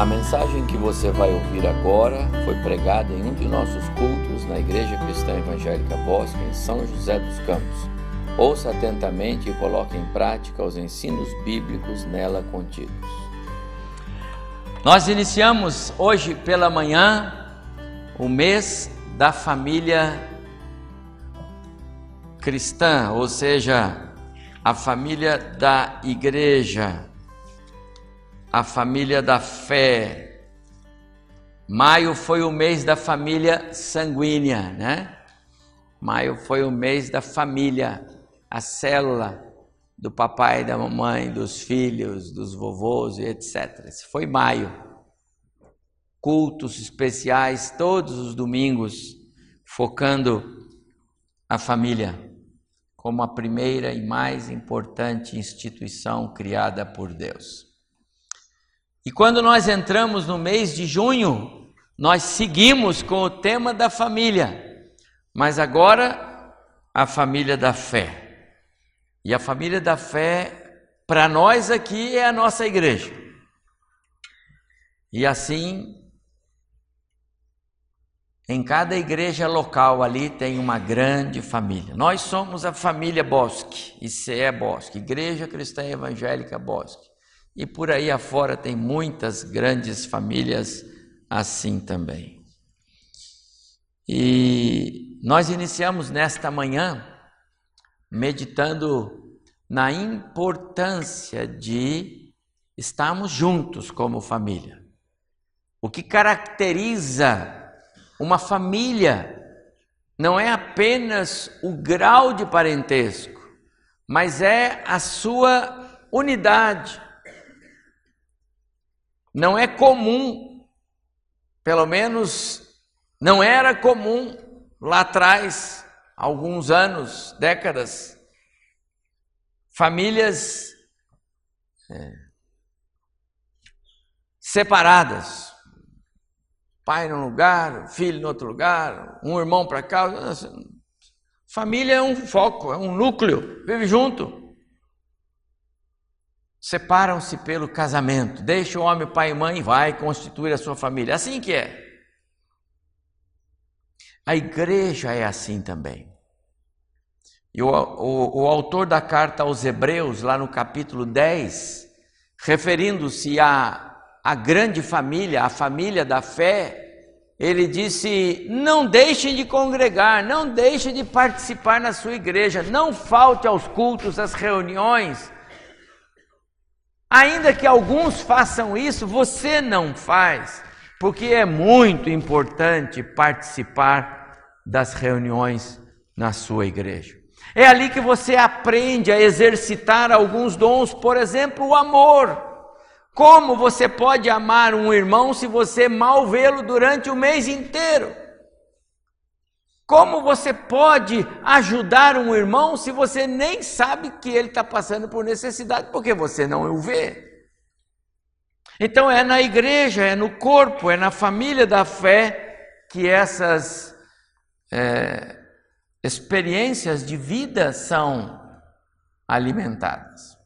A mensagem que você vai ouvir agora foi pregada em um de nossos cultos na Igreja Cristã Evangélica Bosque, em São José dos Campos. Ouça atentamente e coloque em prática os ensinos bíblicos nela contidos. Nós iniciamos hoje pela manhã o mês da família cristã, ou seja, a família da igreja a família da fé. Maio foi o mês da família sanguínea, né? Maio foi o mês da família, a célula do papai, da mamãe, dos filhos, dos vovôs e etc. Esse foi maio. Cultos especiais todos os domingos, focando a família como a primeira e mais importante instituição criada por Deus. E quando nós entramos no mês de junho, nós seguimos com o tema da família, mas agora a família da fé. E a família da fé, para nós aqui, é a nossa igreja. E assim, em cada igreja local ali tem uma grande família. Nós somos a família Bosque, ICE Bosque, Igreja Cristã Evangélica Bosque. E por aí afora tem muitas grandes famílias assim também. E nós iniciamos nesta manhã meditando na importância de estarmos juntos como família. O que caracteriza uma família não é apenas o grau de parentesco, mas é a sua unidade, não é comum, pelo menos não era comum lá atrás, alguns anos, décadas, famílias é, separadas. Pai num lugar, filho no outro lugar, um irmão para cá. Família é um foco, é um núcleo, vive junto separam-se pelo casamento, deixa o homem pai e mãe e vai constituir a sua família. Assim que é. A igreja é assim também. E o, o, o autor da carta aos Hebreus, lá no capítulo 10, referindo-se à, à grande família, a família da fé, ele disse: não deixem de congregar, não deixem de participar na sua igreja, não falte aos cultos, às reuniões Ainda que alguns façam isso, você não faz, porque é muito importante participar das reuniões na sua igreja. É ali que você aprende a exercitar alguns dons, por exemplo, o amor. Como você pode amar um irmão se você mal vê-lo durante o mês inteiro? Como você pode ajudar um irmão se você nem sabe que ele está passando por necessidade, porque você não o vê? Então é na igreja, é no corpo, é na família da fé que essas é, experiências de vida são alimentadas.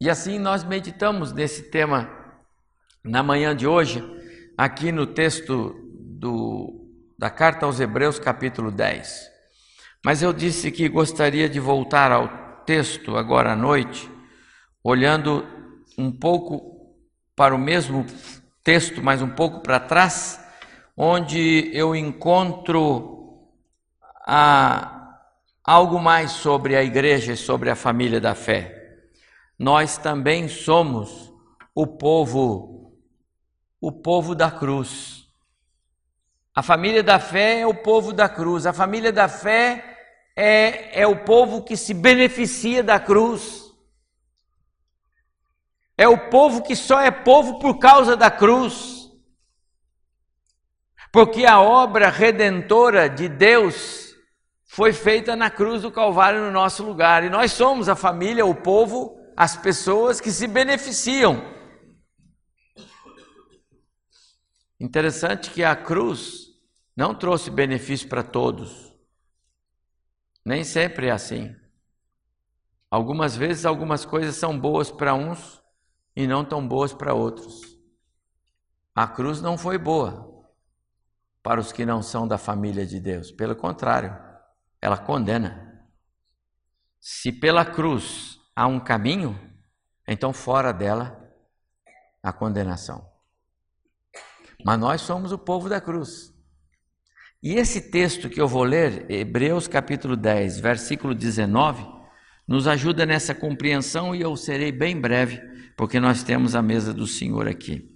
E assim nós meditamos nesse tema na manhã de hoje, aqui no texto do da carta aos Hebreus, capítulo 10. Mas eu disse que gostaria de voltar ao texto agora à noite, olhando um pouco para o mesmo texto, mas um pouco para trás, onde eu encontro a, algo mais sobre a igreja e sobre a família da fé. Nós também somos o povo, o povo da cruz. A família da fé é o povo da cruz. A família da fé é, é o povo que se beneficia da cruz. É o povo que só é povo por causa da cruz. Porque a obra redentora de Deus foi feita na cruz do Calvário no nosso lugar. E nós somos a família, o povo, as pessoas que se beneficiam. Interessante que a cruz não trouxe benefício para todos. Nem sempre é assim. Algumas vezes, algumas coisas são boas para uns e não tão boas para outros. A cruz não foi boa para os que não são da família de Deus. Pelo contrário, ela condena. Se pela cruz há um caminho, então fora dela a condenação. Mas nós somos o povo da cruz. E esse texto que eu vou ler, Hebreus capítulo 10, versículo 19, nos ajuda nessa compreensão e eu serei bem breve, porque nós temos a mesa do Senhor aqui.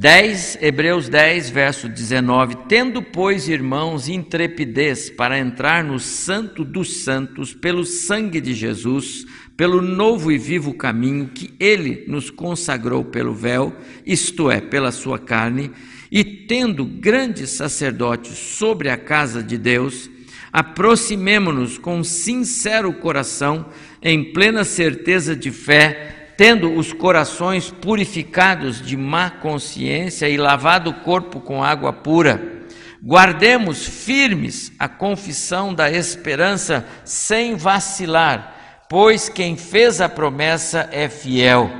10, Hebreus 10, verso 19: Tendo, pois, irmãos, intrepidez para entrar no Santo dos Santos pelo sangue de Jesus, pelo novo e vivo caminho que ele nos consagrou pelo véu, isto é, pela sua carne, e tendo grandes sacerdotes sobre a casa de Deus, aproximemo-nos com sincero coração, em plena certeza de fé, tendo os corações purificados de má consciência e lavado o corpo com água pura, guardemos firmes a confissão da esperança sem vacilar, pois quem fez a promessa é fiel.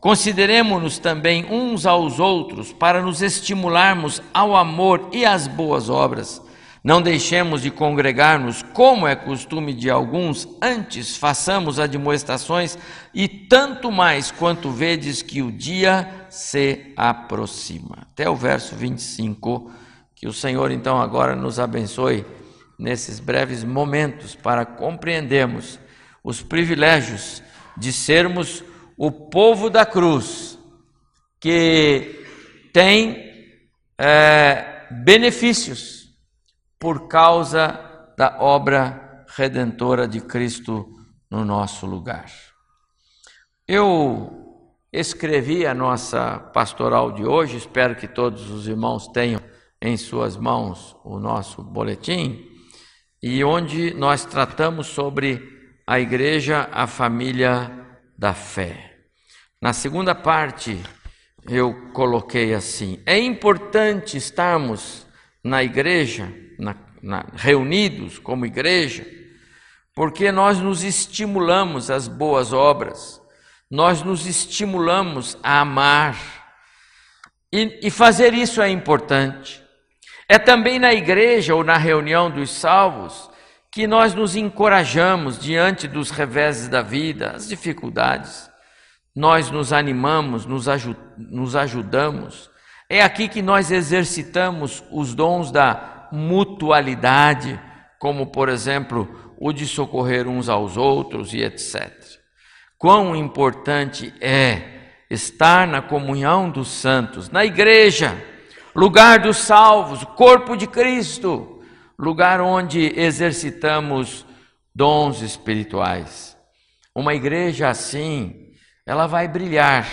Consideremos-nos também uns aos outros para nos estimularmos ao amor e às boas obras não deixemos de congregar-nos, como é costume de alguns, antes façamos admoestações, e tanto mais quanto vedes que o dia se aproxima. Até o verso 25, que o Senhor então agora nos abençoe nesses breves momentos para compreendermos os privilégios de sermos o povo da cruz, que tem é, benefícios por causa da obra redentora de Cristo no nosso lugar. Eu escrevi a nossa pastoral de hoje, espero que todos os irmãos tenham em suas mãos o nosso boletim, e onde nós tratamos sobre a igreja, a família da fé. Na segunda parte, eu coloquei assim: é importante estarmos na igreja na, reunidos como igreja, porque nós nos estimulamos às boas obras, nós nos estimulamos a amar, e, e fazer isso é importante. É também na igreja ou na reunião dos salvos que nós nos encorajamos diante dos reveses da vida, as dificuldades. Nós nos animamos, nos, nos ajudamos. É aqui que nós exercitamos os dons da mutualidade, como por exemplo o de socorrer uns aos outros e etc. Quão importante é estar na comunhão dos santos, na igreja, lugar dos salvos, corpo de Cristo, lugar onde exercitamos dons espirituais. Uma igreja assim, ela vai brilhar,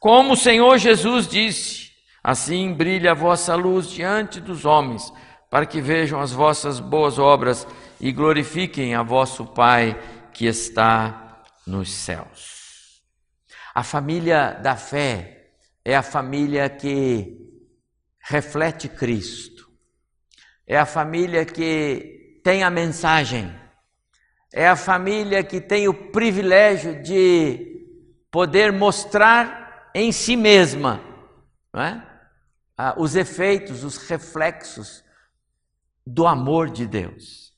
como o Senhor Jesus disse: assim brilha a vossa luz diante dos homens para que vejam as vossas boas obras e glorifiquem a vosso Pai que está nos céus. A família da fé é a família que reflete Cristo, é a família que tem a mensagem, é a família que tem o privilégio de poder mostrar em si mesma é? ah, os efeitos, os reflexos do amor de Deus.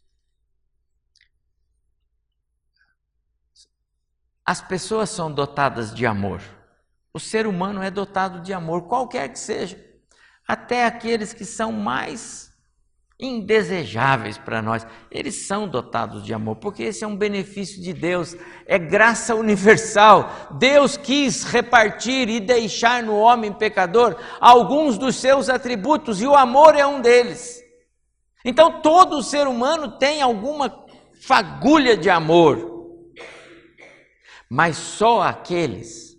As pessoas são dotadas de amor. O ser humano é dotado de amor, qualquer que seja, até aqueles que são mais indesejáveis para nós, eles são dotados de amor, porque esse é um benefício de Deus, é graça universal. Deus quis repartir e deixar no homem pecador alguns dos seus atributos, e o amor é um deles. Então todo ser humano tem alguma fagulha de amor, mas só aqueles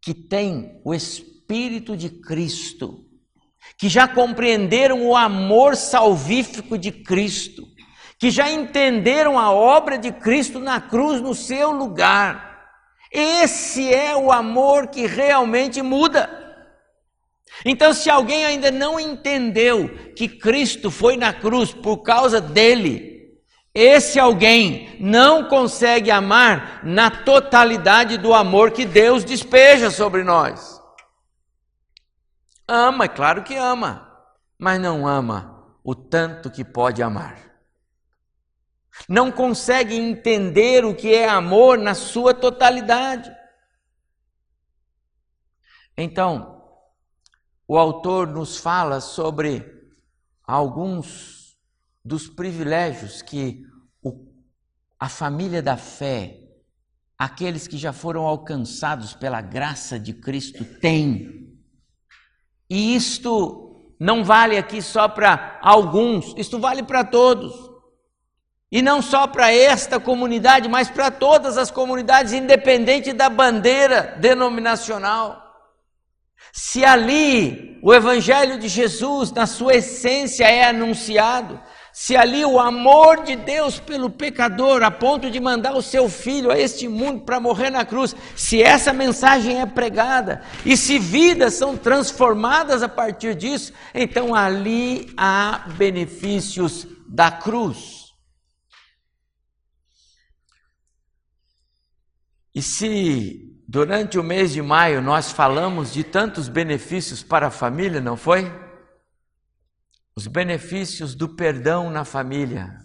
que têm o Espírito de Cristo, que já compreenderam o amor salvífico de Cristo, que já entenderam a obra de Cristo na cruz no seu lugar. Esse é o amor que realmente muda. Então, se alguém ainda não entendeu que Cristo foi na cruz por causa dele, esse alguém não consegue amar na totalidade do amor que Deus despeja sobre nós. Ama, é claro que ama, mas não ama o tanto que pode amar. Não consegue entender o que é amor na sua totalidade. Então, o autor nos fala sobre alguns dos privilégios que o, a família da fé, aqueles que já foram alcançados pela graça de Cristo, tem. E isto não vale aqui só para alguns, isto vale para todos. E não só para esta comunidade, mas para todas as comunidades, independente da bandeira denominacional. Se ali o Evangelho de Jesus, na sua essência, é anunciado, se ali o amor de Deus pelo pecador, a ponto de mandar o seu filho a este mundo para morrer na cruz, se essa mensagem é pregada e se vidas são transformadas a partir disso, então ali há benefícios da cruz. E se durante o mês de maio nós falamos de tantos benefícios para a família, não foi? os benefícios do perdão na família,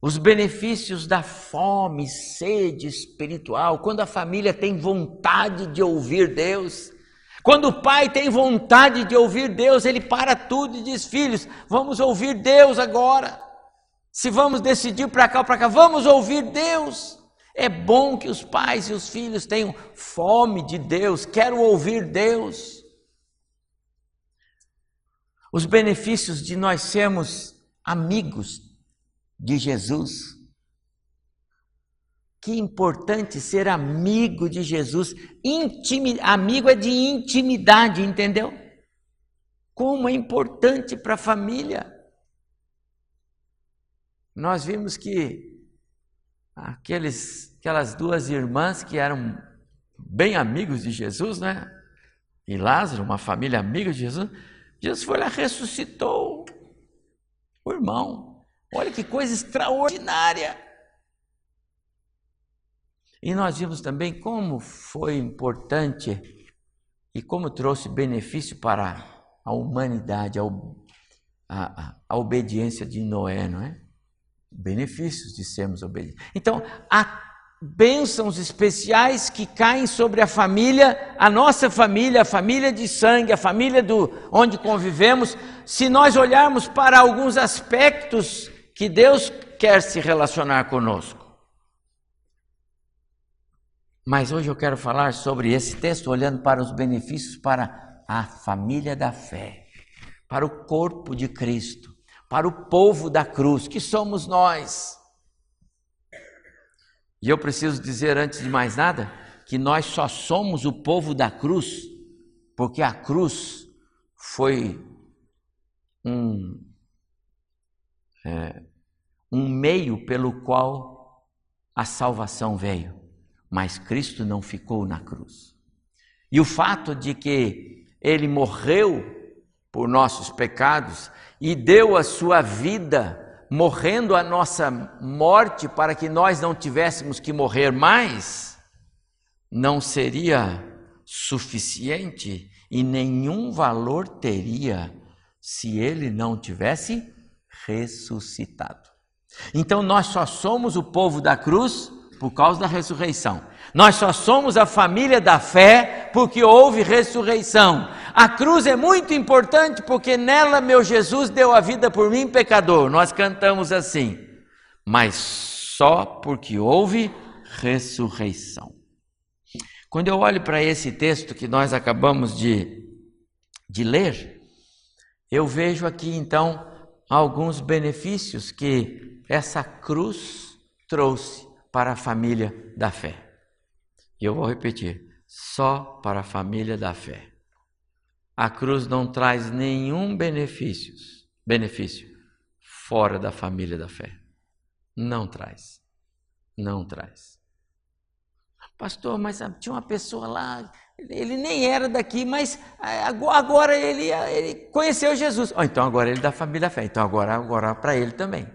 os benefícios da fome, sede espiritual, quando a família tem vontade de ouvir Deus. Quando o pai tem vontade de ouvir Deus, ele para tudo e diz: Filhos, vamos ouvir Deus agora. Se vamos decidir para cá ou para cá, vamos ouvir Deus. É bom que os pais e os filhos tenham fome de Deus, quero ouvir Deus os benefícios de nós sermos amigos de Jesus. Que importante ser amigo de Jesus. Intimi... Amigo é de intimidade, entendeu? Como é importante para a família. Nós vimos que aqueles, aquelas duas irmãs que eram bem amigos de Jesus, né? E Lázaro, uma família amiga de Jesus, Jesus foi lá, ressuscitou o irmão. Olha que coisa extraordinária. E nós vimos também como foi importante e como trouxe benefício para a humanidade, a, a, a obediência de Noé, não é? Benefícios de sermos obedientes. Então, a bênçãos especiais que caem sobre a família, a nossa família, a família de sangue, a família do onde convivemos, se nós olharmos para alguns aspectos que Deus quer se relacionar conosco. Mas hoje eu quero falar sobre esse texto olhando para os benefícios para a família da fé, para o corpo de Cristo, para o povo da cruz, que somos nós. E eu preciso dizer antes de mais nada que nós só somos o povo da cruz porque a cruz foi um, é, um meio pelo qual a salvação veio, mas Cristo não ficou na cruz. E o fato de que ele morreu por nossos pecados e deu a sua vida morrendo a nossa morte para que nós não tivéssemos que morrer mais, não seria suficiente e nenhum valor teria se ele não tivesse ressuscitado. Então nós só somos o povo da cruz por causa da ressurreição. Nós só somos a família da fé porque houve ressurreição. A cruz é muito importante porque nela meu Jesus deu a vida por mim, pecador. Nós cantamos assim, mas só porque houve ressurreição. Quando eu olho para esse texto que nós acabamos de, de ler, eu vejo aqui então alguns benefícios que essa cruz trouxe para a família da fé. E eu vou repetir: só para a família da fé. A cruz não traz nenhum benefício, benefício fora da família da fé. Não traz. Não traz. Pastor, mas tinha uma pessoa lá, ele nem era daqui, mas é, agora ele, ele conheceu Jesus. Oh, então agora ele é da família da fé. Então agora, agora para ele também.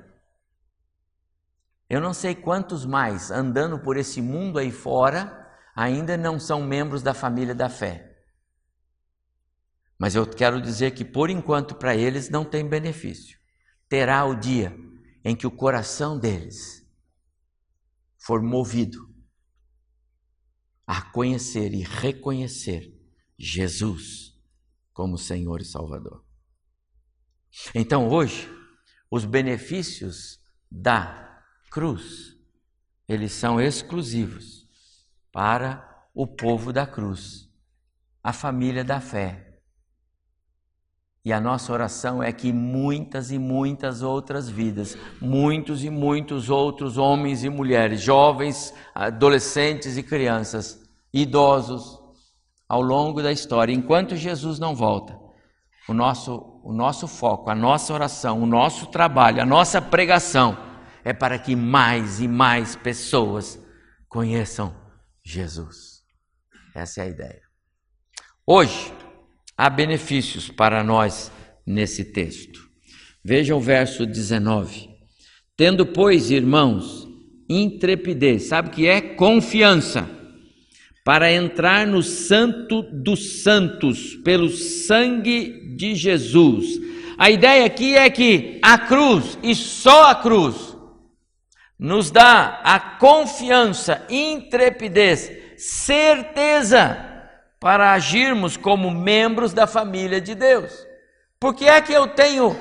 Eu não sei quantos mais andando por esse mundo aí fora ainda não são membros da família da fé. Mas eu quero dizer que por enquanto para eles não tem benefício. Terá o dia em que o coração deles for movido a conhecer e reconhecer Jesus como Senhor e Salvador. Então hoje, os benefícios da cruz, eles são exclusivos para o povo da cruz, a família da fé. E a nossa oração é que muitas e muitas outras vidas, muitos e muitos outros homens e mulheres, jovens, adolescentes e crianças, idosos, ao longo da história, enquanto Jesus não volta, o nosso, o nosso foco, a nossa oração, o nosso trabalho, a nossa pregação é para que mais e mais pessoas conheçam Jesus. Essa é a ideia. Hoje, há benefícios para nós nesse texto. Veja o verso 19. Tendo, pois, irmãos, intrepidez, sabe o que é? Confiança para entrar no Santo dos Santos pelo sangue de Jesus. A ideia aqui é que a cruz e só a cruz nos dá a confiança, intrepidez, certeza para agirmos como membros da família de Deus. Por que é que eu tenho,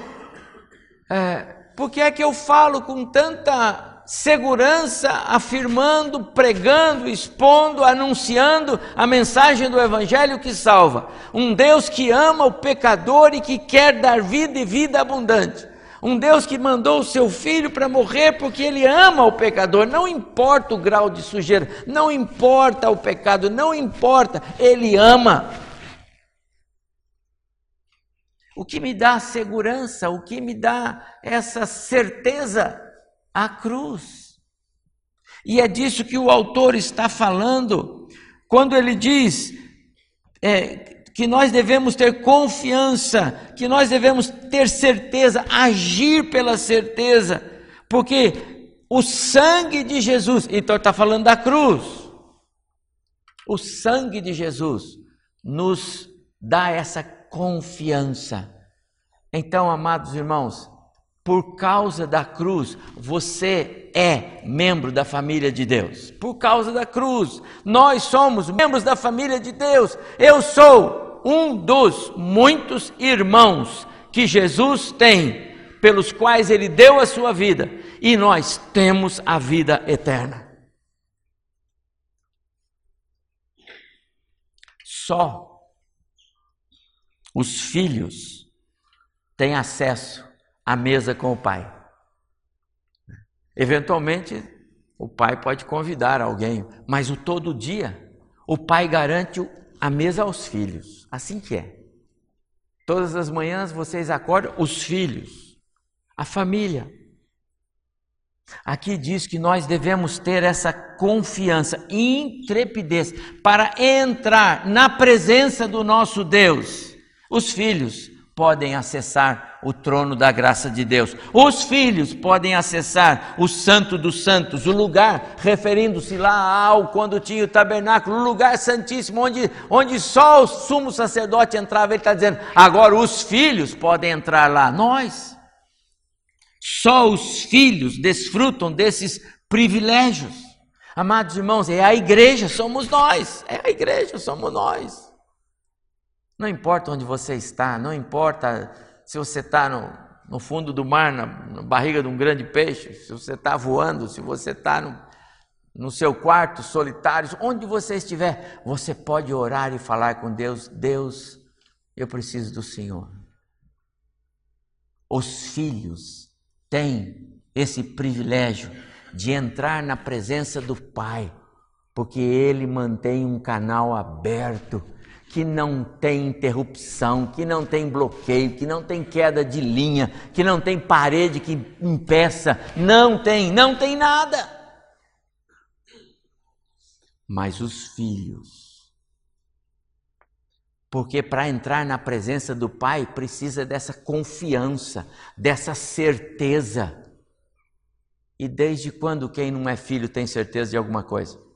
é, por que é que eu falo com tanta segurança, afirmando, pregando, expondo, anunciando a mensagem do Evangelho que salva. Um Deus que ama o pecador e que quer dar vida e vida abundante. Um Deus que mandou o seu filho para morrer porque ele ama o pecador, não importa o grau de sujeira, não importa o pecado, não importa, ele ama. O que me dá segurança, o que me dá essa certeza a cruz. E é disso que o autor está falando quando ele diz é, que nós devemos ter confiança, que nós devemos ter certeza, agir pela certeza, porque o sangue de Jesus, então está falando da cruz, o sangue de Jesus nos dá essa confiança. Então, amados irmãos, por causa da cruz, você é membro da família de Deus. Por causa da cruz, nós somos membros da família de Deus. Eu sou um dos muitos irmãos que Jesus tem, pelos quais ele deu a sua vida, e nós temos a vida eterna. Só os filhos têm acesso à mesa com o pai. Eventualmente, o pai pode convidar alguém, mas o todo dia, o pai garante a mesa aos filhos. Assim que é. Todas as manhãs vocês acordam, os filhos, a família. Aqui diz que nós devemos ter essa confiança, intrepidez, para entrar na presença do nosso Deus. Os filhos podem acessar o trono da graça de Deus. Os filhos podem acessar o Santo dos Santos, o lugar, referindo-se lá ao quando tinha o tabernáculo, o lugar santíssimo, onde, onde só o sumo sacerdote entrava. Ele está dizendo: agora os filhos podem entrar lá. Nós. Só os filhos desfrutam desses privilégios. Amados irmãos, é a igreja, somos nós. É a igreja, somos nós. Não importa onde você está, não importa se você está no, no, fundo do mar, na, na, barriga de um grande peixe, se você está voando, se você está no, no seu quarto solitário, onde você estiver, você pode orar e falar com Deus: Deus, eu preciso do Senhor. Os filhos têm esse privilégio de entrar na presença do Pai, porque Ele mantém um canal aberto que não tem interrupção, que não tem bloqueio, que não tem queda de linha, que não tem parede que impeça, não tem, não tem nada. Mas os filhos, porque para entrar na presença do Pai precisa dessa confiança, dessa certeza. E desde quando quem não é filho tem certeza de alguma coisa?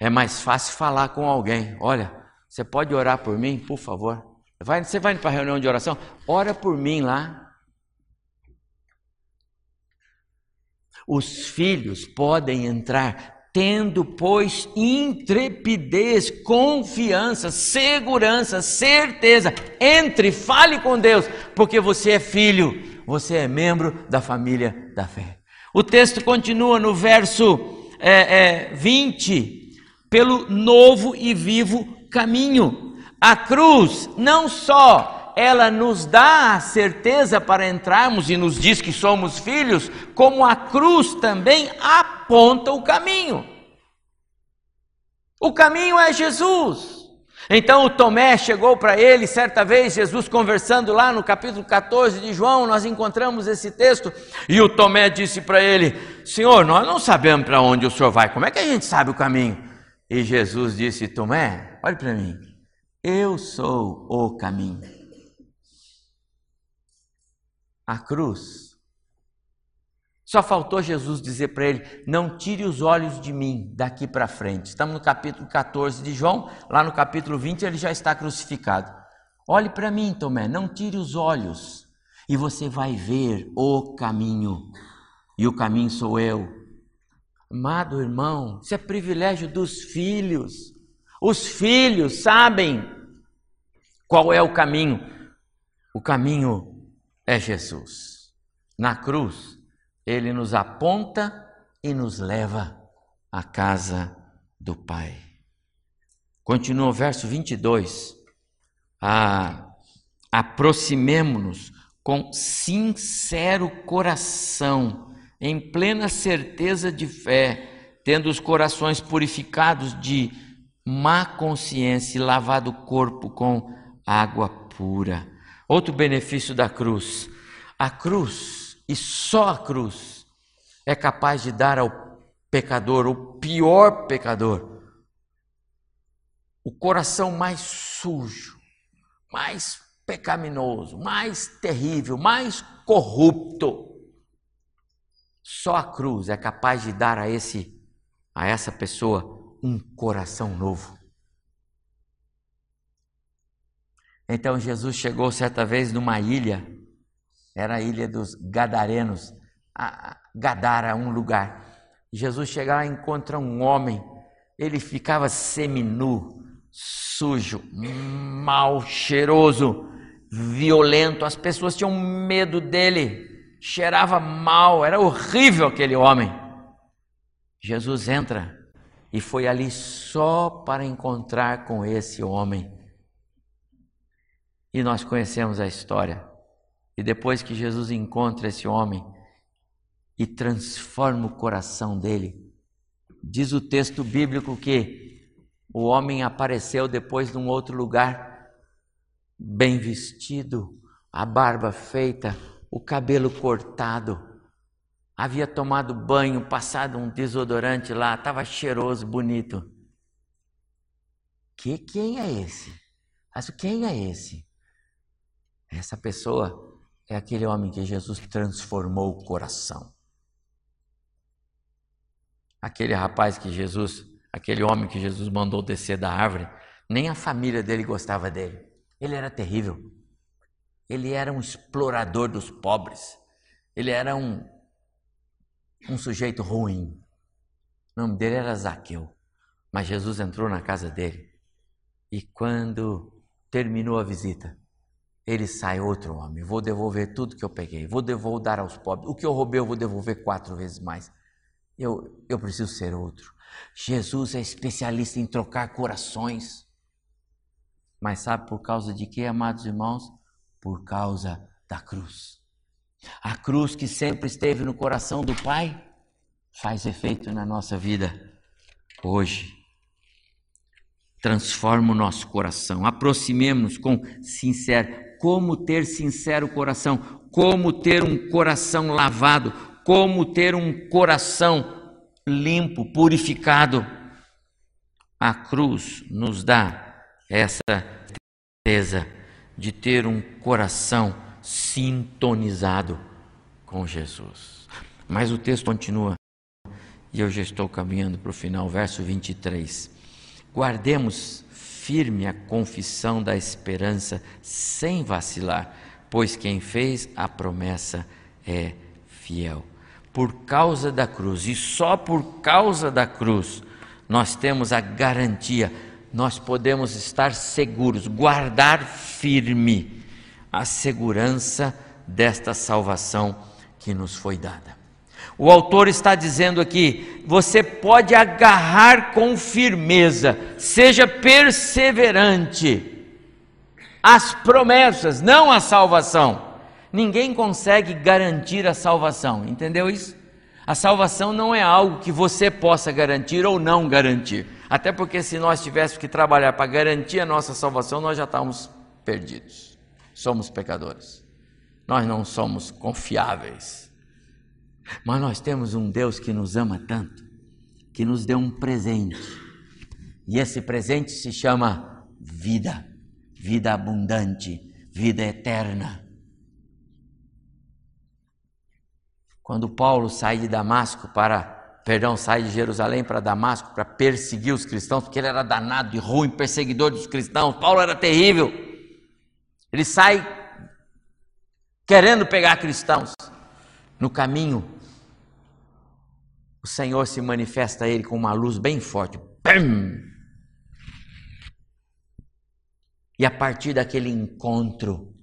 É mais fácil falar com alguém: olha, Você pode orar por mim, por favor? Vai, você vai para a reunião de oração? Ora por mim lá. Os filhos podem entrar tendo, pois, intrepidez, confiança, segurança, certeza. Entre, fale com Deus, porque você é filho, você é membro da família da fé. O texto continua no verso é, é, 20: pelo novo e vivo caminho. A cruz não só ela nos dá a certeza para entrarmos e nos diz que somos filhos, como a cruz também aponta o caminho. O caminho é Jesus. Então o Tomé chegou para ele, certa vez, Jesus conversando lá no capítulo 14 de João, nós encontramos esse texto, e o Tomé disse para ele: Senhor, nós não sabemos para onde o senhor vai, como é que a gente sabe o caminho? E Jesus disse: Tomé, olhe para mim, eu sou o caminho. A cruz só faltou Jesus dizer para ele: Não tire os olhos de mim daqui para frente. Estamos no capítulo 14 de João, lá no capítulo 20 ele já está crucificado. Olhe para mim, Tomé, não tire os olhos e você vai ver o caminho. E o caminho sou eu. Amado irmão, isso é privilégio dos filhos. Os filhos sabem qual é o caminho. O caminho é Jesus. Na cruz, ele nos aponta e nos leva à casa do Pai. Continua o verso 22. Ah, Aproximemo-nos com sincero coração, em plena certeza de fé, tendo os corações purificados de má consciência e lavado o corpo com água pura. Outro benefício da cruz. A cruz e só a cruz é capaz de dar ao pecador, o pior pecador, o coração mais sujo, mais pecaminoso, mais terrível, mais corrupto. Só a cruz é capaz de dar a esse a essa pessoa um coração novo. Então Jesus chegou certa vez numa ilha era a ilha dos Gadarenos. Gadara, um lugar. Jesus chega lá e encontra um homem. Ele ficava seminu, sujo, mal cheiroso, violento. As pessoas tinham medo dele. Cheirava mal, era horrível aquele homem. Jesus entra e foi ali só para encontrar com esse homem. E nós conhecemos a história. E depois que Jesus encontra esse homem e transforma o coração dele, diz o texto bíblico que o homem apareceu depois num outro lugar, bem vestido, a barba feita, o cabelo cortado, havia tomado banho, passado um desodorante lá, estava cheiroso, bonito. Que quem é esse? Mas quem é esse? Essa pessoa é aquele homem que Jesus transformou o coração. Aquele rapaz que Jesus, aquele homem que Jesus mandou descer da árvore, nem a família dele gostava dele. Ele era terrível. Ele era um explorador dos pobres. Ele era um, um sujeito ruim. O nome dele era Zaqueu. Mas Jesus entrou na casa dele. E quando terminou a visita, ele sai outro homem. Vou devolver tudo que eu peguei, vou devolver dar aos pobres. O que eu roubei, eu vou devolver quatro vezes mais. Eu, eu preciso ser outro. Jesus é especialista em trocar corações. Mas sabe por causa de quê, amados irmãos? Por causa da cruz. A cruz que sempre esteve no coração do Pai faz efeito na nossa vida hoje. Transforma o nosso coração. Aproximemos com sincero como ter sincero coração, como ter um coração lavado, como ter um coração limpo, purificado. A cruz nos dá essa certeza de ter um coração sintonizado com Jesus. Mas o texto continua, e eu já estou caminhando para o final, verso 23. Guardemos firme a confissão da esperança, sem vacilar, pois quem fez a promessa é fiel. Por causa da cruz, e só por causa da cruz, nós temos a garantia, nós podemos estar seguros, guardar firme a segurança desta salvação que nos foi dada. O autor está dizendo aqui: você pode agarrar com firmeza, seja perseverante as promessas, não a salvação. Ninguém consegue garantir a salvação, entendeu isso? A salvação não é algo que você possa garantir ou não garantir. Até porque se nós tivéssemos que trabalhar para garantir a nossa salvação, nós já estamos perdidos. Somos pecadores. Nós não somos confiáveis. Mas nós temos um Deus que nos ama tanto, que nos deu um presente. E esse presente se chama vida, vida abundante, vida eterna. Quando Paulo sai de Damasco para, perdão, sai de Jerusalém para Damasco para perseguir os cristãos, porque ele era danado e ruim, perseguidor dos cristãos. Paulo era terrível. Ele sai querendo pegar cristãos. No caminho, o Senhor se manifesta a ele com uma luz bem forte. E a partir daquele encontro,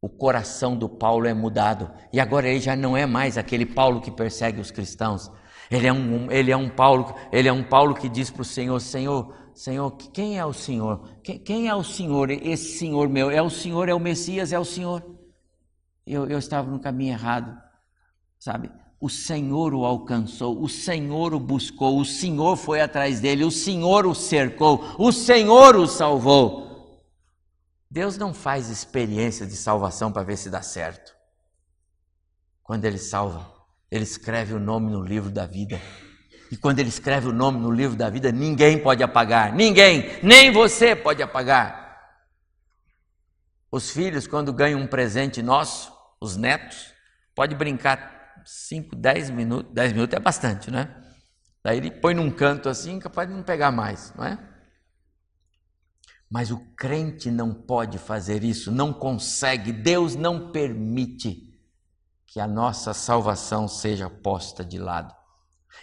o coração do Paulo é mudado. E agora ele já não é mais aquele Paulo que persegue os cristãos. Ele é um, ele é um Paulo, ele é um Paulo que diz para o Senhor, Senhor, Senhor, quem é o Senhor? Quem, quem, é o Senhor? Esse Senhor meu é o Senhor, é o Messias, é o Senhor. Eu, eu estava no caminho errado, sabe? o Senhor o alcançou, o Senhor o buscou, o Senhor foi atrás dele, o Senhor o cercou, o Senhor o salvou. Deus não faz experiência de salvação para ver se dá certo. Quando Ele salva, Ele escreve o nome no livro da vida. E quando Ele escreve o nome no livro da vida, ninguém pode apagar, ninguém, nem você pode apagar. Os filhos, quando ganham um presente nosso, os netos, pode brincar 5, 10 minutos, 10 minutos é bastante, né? Daí ele põe num canto assim, capaz de não pegar mais, não é? Mas o crente não pode fazer isso, não consegue, Deus não permite que a nossa salvação seja posta de lado.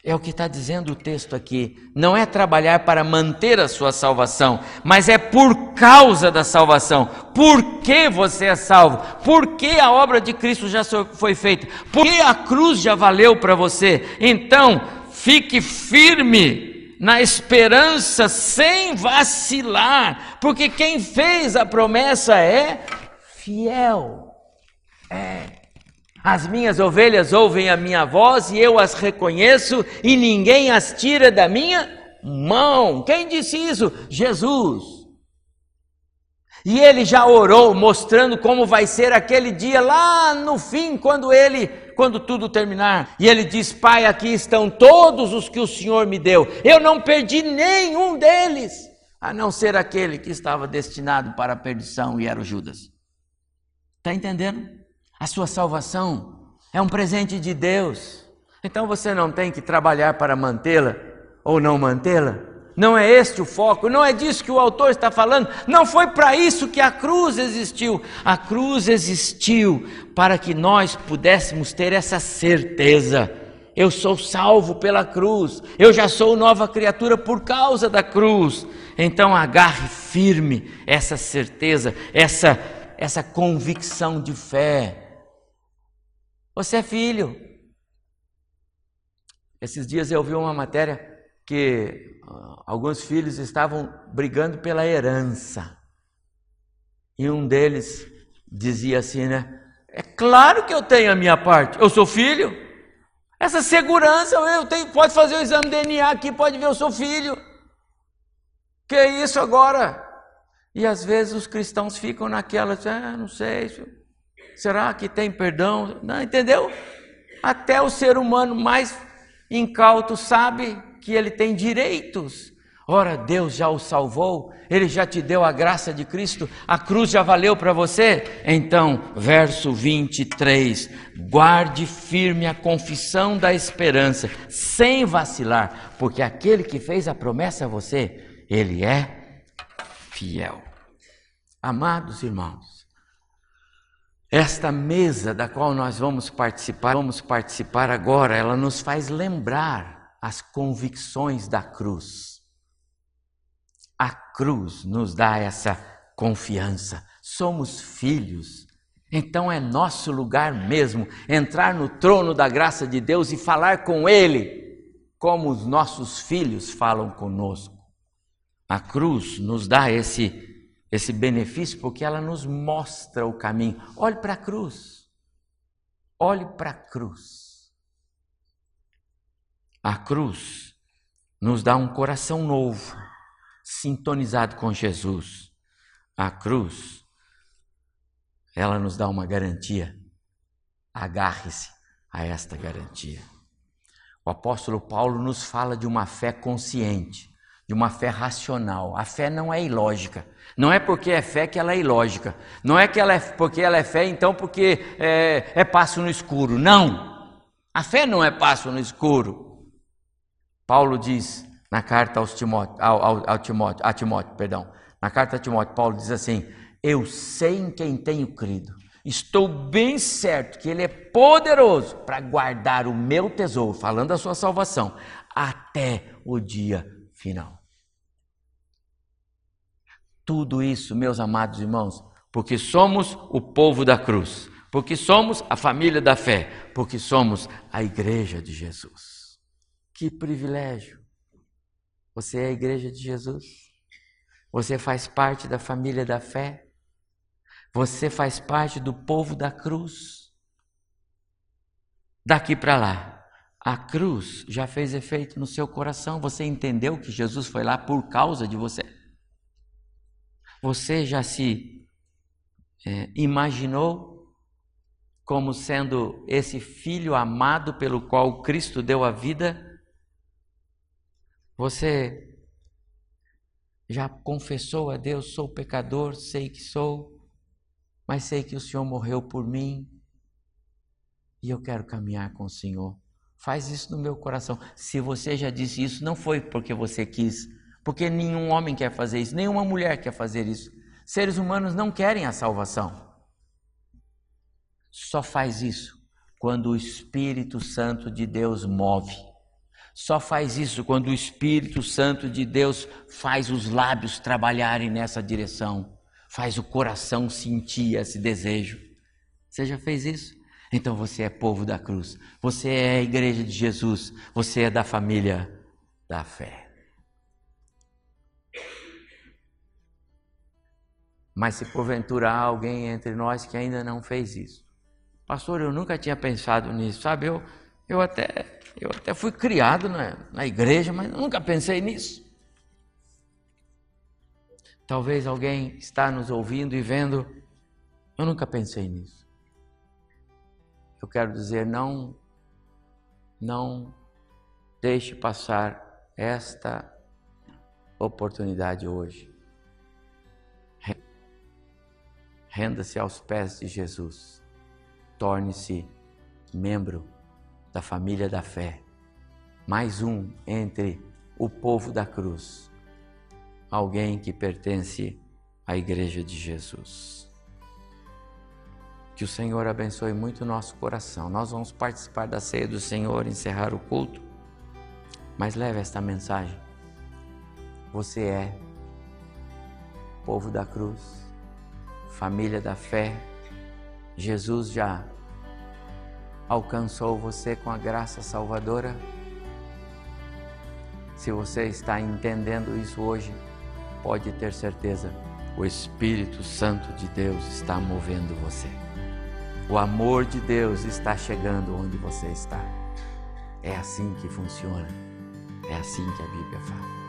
É o que está dizendo o texto aqui. Não é trabalhar para manter a sua salvação, mas é por causa da salvação. Por que você é salvo? Por que a obra de Cristo já foi feita? Por que a cruz já valeu para você? Então, fique firme na esperança, sem vacilar, porque quem fez a promessa é fiel. É as minhas ovelhas ouvem a minha voz e eu as reconheço e ninguém as tira da minha mão. Quem disse isso? Jesus. E ele já orou mostrando como vai ser aquele dia lá no fim, quando ele, quando tudo terminar. E ele diz: "Pai, aqui estão todos os que o Senhor me deu. Eu não perdi nenhum deles, a não ser aquele que estava destinado para a perdição e era o Judas." Está entendendo? A sua salvação é um presente de Deus. Então você não tem que trabalhar para mantê-la ou não mantê-la. Não é este o foco, não é disso que o autor está falando. Não foi para isso que a cruz existiu. A cruz existiu para que nós pudéssemos ter essa certeza. Eu sou salvo pela cruz, eu já sou nova criatura por causa da cruz. Então agarre firme essa certeza, essa, essa convicção de fé você é filho. Esses dias eu vi uma matéria que uh, alguns filhos estavam brigando pela herança. E um deles dizia assim, né? É claro que eu tenho a minha parte. Eu sou filho. Essa segurança eu tenho. Pode fazer o exame DNA aqui, pode ver, eu sou filho. Que isso agora? E às vezes os cristãos ficam naquela, ah, não sei, Será que tem perdão? Não, entendeu? Até o ser humano mais incauto sabe que ele tem direitos. Ora, Deus já o salvou, ele já te deu a graça de Cristo, a cruz já valeu para você. Então, verso 23: guarde firme a confissão da esperança, sem vacilar, porque aquele que fez a promessa a você, ele é fiel. Amados irmãos, esta mesa da qual nós vamos participar, vamos participar agora, ela nos faz lembrar as convicções da cruz. A cruz nos dá essa confiança. Somos filhos. Então é nosso lugar mesmo entrar no trono da graça de Deus e falar com Ele, como os nossos filhos falam conosco. A cruz nos dá esse esse benefício porque ela nos mostra o caminho. Olhe para a cruz. Olhe para a cruz. A cruz nos dá um coração novo, sintonizado com Jesus. A cruz, ela nos dá uma garantia. Agarre-se a esta garantia. O apóstolo Paulo nos fala de uma fé consciente de uma fé racional. A fé não é ilógica. Não é porque é fé que ela é ilógica. Não é que ela é porque ela é fé, então porque é, é passo no escuro. Não. A fé não é passo no escuro. Paulo diz na carta aos Timóteo, ao, ao, ao Timóteo, a Timóteo, perdão. Na carta a Timóteo, Paulo diz assim: Eu sei em quem tenho crido. Estou bem certo que Ele é poderoso para guardar o meu tesouro, falando da sua salvação, até o dia final. Tudo isso, meus amados irmãos, porque somos o povo da cruz, porque somos a família da fé, porque somos a igreja de Jesus. Que privilégio! Você é a igreja de Jesus? Você faz parte da família da fé? Você faz parte do povo da cruz? Daqui para lá, a cruz já fez efeito no seu coração. Você entendeu que Jesus foi lá por causa de você? Você já se é, imaginou como sendo esse filho amado pelo qual Cristo deu a vida? Você já confessou a Deus: sou pecador, sei que sou, mas sei que o Senhor morreu por mim e eu quero caminhar com o Senhor. Faz isso no meu coração. Se você já disse isso, não foi porque você quis, porque nenhum homem quer fazer isso, nenhuma mulher quer fazer isso. Seres humanos não querem a salvação. Só faz isso quando o Espírito Santo de Deus move. Só faz isso quando o Espírito Santo de Deus faz os lábios trabalharem nessa direção, faz o coração sentir esse desejo. Você já fez isso? Então você é povo da cruz, você é a igreja de Jesus, você é da família da fé. Mas se porventura há alguém entre nós que ainda não fez isso, pastor, eu nunca tinha pensado nisso, sabe? Eu, eu, até, eu até fui criado na, na igreja, mas nunca pensei nisso. Talvez alguém está nos ouvindo e vendo, eu nunca pensei nisso. Eu quero dizer, não, não deixe passar esta oportunidade hoje. Renda-se aos pés de Jesus. Torne-se membro da família da fé. Mais um entre o povo da cruz. Alguém que pertence à igreja de Jesus. Que o Senhor abençoe muito o nosso coração. Nós vamos participar da ceia do Senhor, encerrar o culto. Mas leve esta mensagem. Você é povo da cruz família da fé, Jesus já alcançou você com a graça salvadora? Se você está entendendo isso hoje, pode ter certeza, o Espírito Santo de Deus está movendo você. O amor de Deus está chegando onde você está. É assim que funciona. É assim que a Bíblia fala.